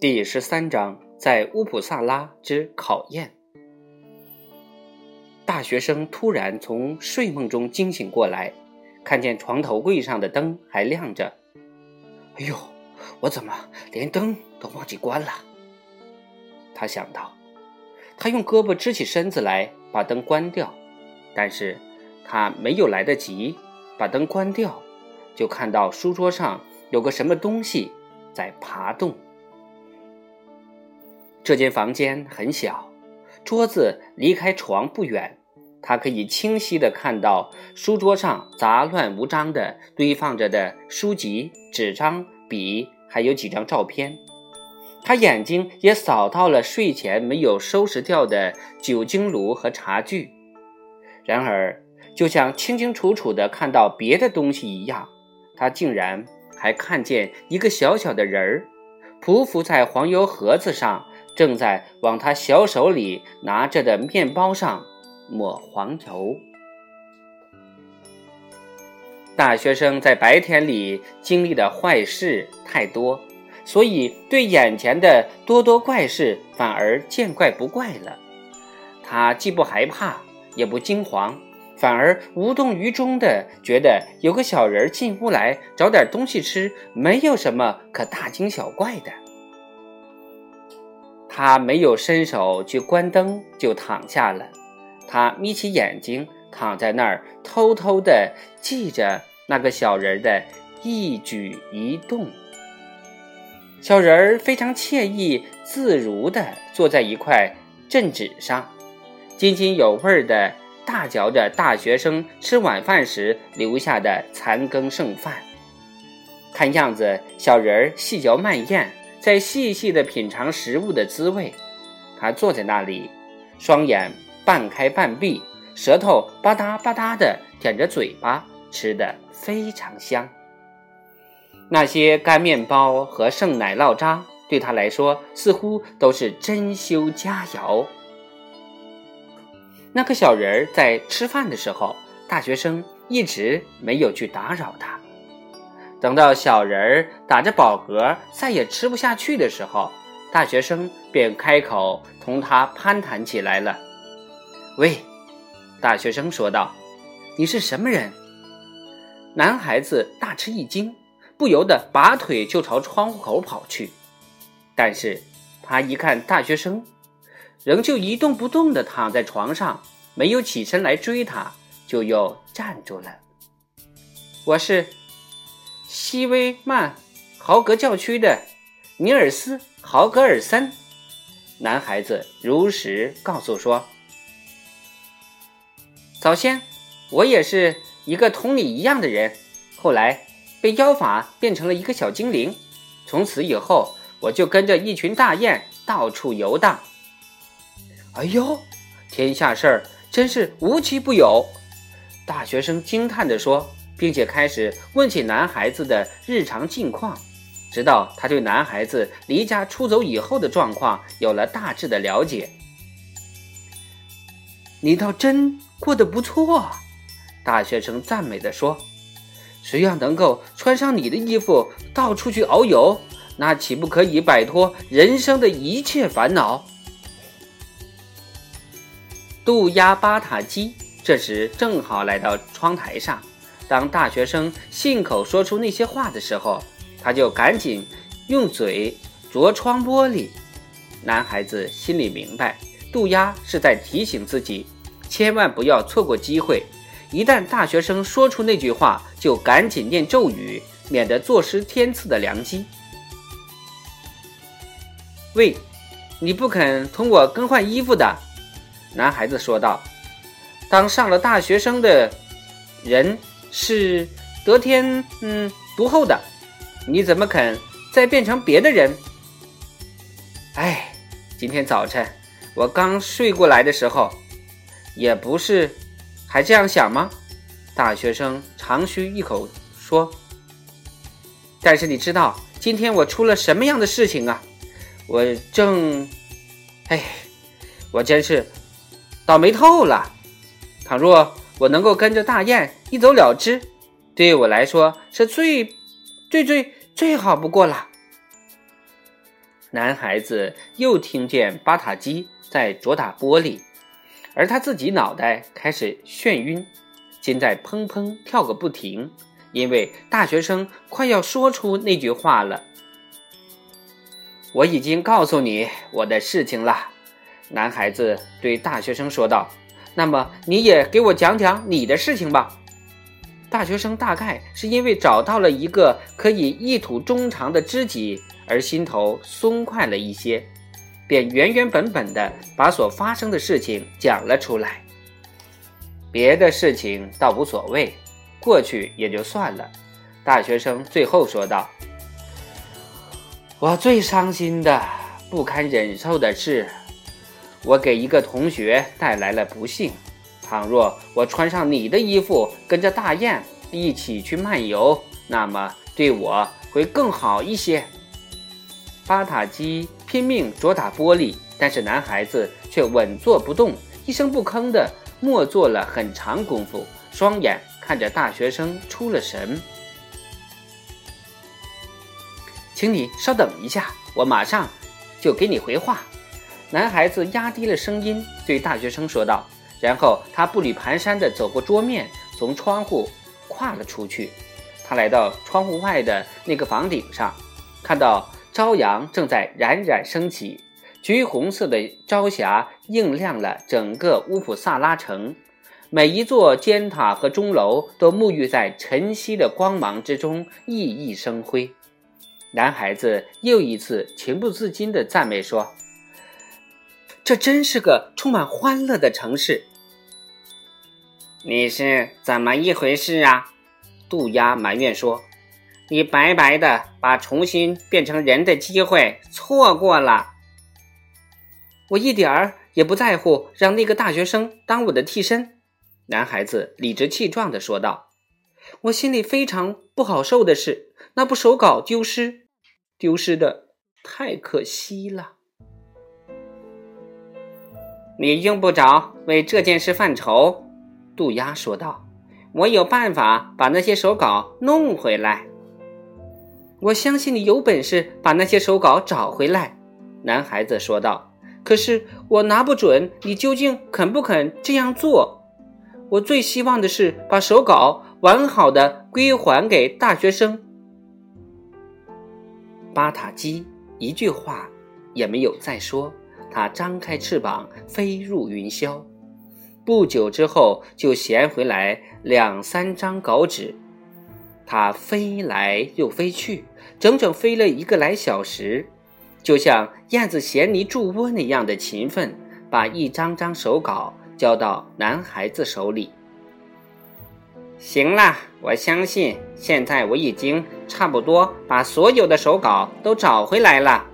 第十三章，在乌普萨拉之考验。大学生突然从睡梦中惊醒过来，看见床头柜上的灯还亮着。哎呦，我怎么连灯都忘记关了？他想到，他用胳膊支起身子来把灯关掉，但是他没有来得及把灯关掉，就看到书桌上有个什么东西在爬动。这间房间很小，桌子离开床不远，他可以清晰地看到书桌上杂乱无章地堆放着的书籍、纸张、笔，还有几张照片。他眼睛也扫到了睡前没有收拾掉的酒精炉和茶具。然而，就像清清楚楚地看到别的东西一样，他竟然还看见一个小小的人儿匍匐在黄油盒子上。正在往他小手里拿着的面包上抹黄油。大学生在白天里经历的坏事太多，所以对眼前的多多怪事反而见怪不怪了。他既不害怕，也不惊慌，反而无动于衷的觉得有个小人进屋来找点东西吃，没有什么可大惊小怪的。他没有伸手去关灯，就躺下了。他眯起眼睛，躺在那儿，偷偷地记着那个小人的一举一动。小人儿非常惬意自如地坐在一块镇纸上，津津有味地大嚼着大学生吃晚饭时留下的残羹剩饭。看样子，小人儿细嚼慢咽。在细细的品尝食物的滋味，他坐在那里，双眼半开半闭，舌头吧嗒吧嗒的舔着嘴巴，吃的非常香。那些干面包和剩奶酪渣对他来说似乎都是珍馐佳肴。那个小人儿在吃饭的时候，大学生一直没有去打扰他。等到小人儿打着饱嗝，再也吃不下去的时候，大学生便开口同他攀谈起来了。“喂！”大学生说道，“你是什么人？”男孩子大吃一惊，不由得拔腿就朝窗户口跑去。但是他一看大学生，仍旧一动不动地躺在床上，没有起身来追他，就又站住了。“我是。”西威曼豪格教区的尼尔斯豪格尔森男孩子如实告诉说：“早先我也是一个同你一样的人，后来被妖法变成了一个小精灵。从此以后，我就跟着一群大雁到处游荡。哎呦，天下事儿真是无奇不有！”大学生惊叹地说。并且开始问起男孩子的日常近况，直到他对男孩子离家出走以后的状况有了大致的了解。你倒真过得不错，大学生赞美地说：“谁要能够穿上你的衣服到处去遨游，那岂不可以摆脱人生的一切烦恼？”杜鸦巴塔基这时正好来到窗台上。当大学生信口说出那些话的时候，他就赶紧用嘴啄窗玻璃。男孩子心里明白，渡鸦是在提醒自己，千万不要错过机会。一旦大学生说出那句话，就赶紧念咒语，免得坐失天赐的良机。喂，你不肯同我更换衣服的，男孩子说道。当上了大学生的人。是得天嗯独厚的，你怎么肯再变成别的人？哎，今天早晨我刚睡过来的时候，也不是还这样想吗？大学生长吁一口说：“但是你知道今天我出了什么样的事情啊？我正……哎，我真是倒霉透了。倘若……”我能够跟着大雁一走了之，对我来说是最、最、最最好不过了。男孩子又听见巴塔基在啄打玻璃，而他自己脑袋开始眩晕，心在砰砰跳个不停，因为大学生快要说出那句话了。我已经告诉你我的事情了，男孩子对大学生说道。那么你也给我讲讲你的事情吧。大学生大概是因为找到了一个可以一吐衷肠的知己，而心头松快了一些，便原原本本的把所发生的事情讲了出来。别的事情倒无所谓，过去也就算了。大学生最后说道：“我最伤心的、不堪忍受的是。”我给一个同学带来了不幸。倘若我穿上你的衣服，跟着大雁一起去漫游，那么对我会更好一些。巴塔基拼命啄打玻璃，但是男孩子却稳坐不动，一声不吭地默坐了很长功夫，双眼看着大学生出了神。请你稍等一下，我马上就给你回话。男孩子压低了声音对大学生说道，然后他步履蹒跚地走过桌面，从窗户跨了出去。他来到窗户外的那个房顶上，看到朝阳正在冉冉升起，橘红色的朝霞映亮了整个乌普萨拉城，每一座尖塔和钟楼都沐浴在晨曦的光芒之中，熠熠生辉。男孩子又一次情不自禁地赞美说。这真是个充满欢乐的城市。你是怎么一回事啊？杜鸦埋怨说：“你白白的把重新变成人的机会错过了。”我一点儿也不在乎让那个大学生当我的替身。”男孩子理直气壮地说道。“我心里非常不好受的是，那部手稿丢失，丢失的太可惜了。”你用不着为这件事犯愁，杜鸦说道：“我有办法把那些手稿弄回来。”我相信你有本事把那些手稿找回来，男孩子说道。“可是我拿不准你究竟肯不肯这样做。我最希望的是把手稿完好的归还给大学生。”巴塔基一句话也没有再说。它张开翅膀飞入云霄，不久之后就衔回来两三张稿纸。它飞来又飞去，整整飞了一个来小时，就像燕子衔泥筑窝那样的勤奋，把一张张手稿交到男孩子手里。行了，我相信现在我已经差不多把所有的手稿都找回来了。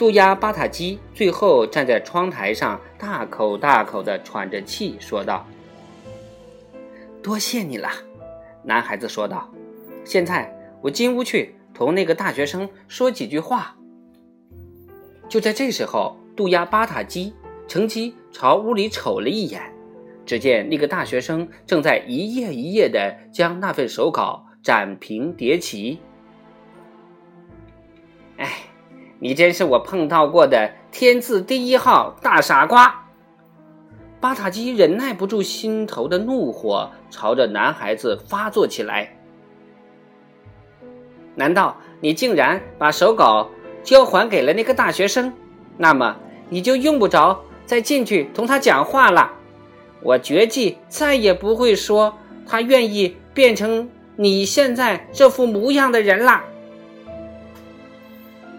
杜鸦巴塔基最后站在窗台上，大口大口地喘着气，说道：“多谢你了。”男孩子说道。“现在我进屋去同那个大学生说几句话。”就在这时候，杜鸦巴塔基乘机朝屋里瞅了一眼，只见那个大学生正在一页一页地将那份手稿展平叠齐。哎。你真是我碰到过的天字第一号大傻瓜！巴塔基忍耐不住心头的怒火，朝着男孩子发作起来。难道你竟然把手稿交还给了那个大学生？那么你就用不着再进去同他讲话了。我绝技再也不会说他愿意变成你现在这副模样的人了。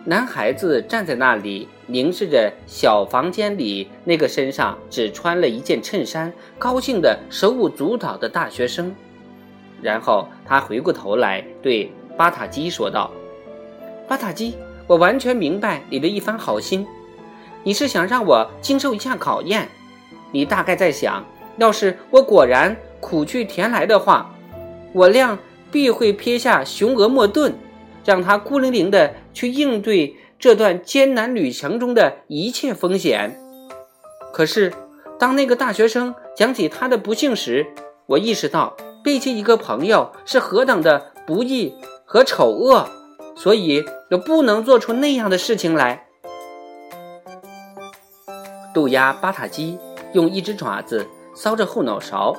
男孩子站在那里，凝视着小房间里那个身上只穿了一件衬衫、高兴的手舞足蹈的大学生。然后他回过头来对巴塔基说道：“巴塔基，我完全明白你的一番好心，你是想让我经受一下考验。你大概在想，要是我果然苦去甜来的话，我俩必会撇下雄鹅莫顿。”让他孤零零的去应对这段艰难旅程中的一切风险。可是，当那个大学生讲起他的不幸时，我意识到背弃一个朋友是何等的不易和丑恶。所以就不能做出那样的事情来。渡鸦巴塔基用一只爪子搔着后脑勺，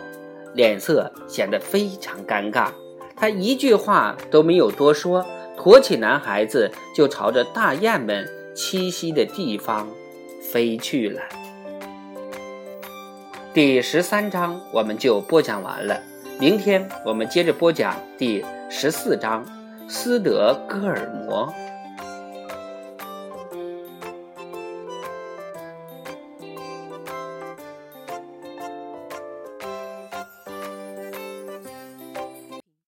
脸色显得非常尴尬。他一句话都没有多说，驮起男孩子就朝着大雁们栖息的地方飞去了。第十三章我们就播讲完了，明天我们接着播讲第十四章斯德哥尔摩。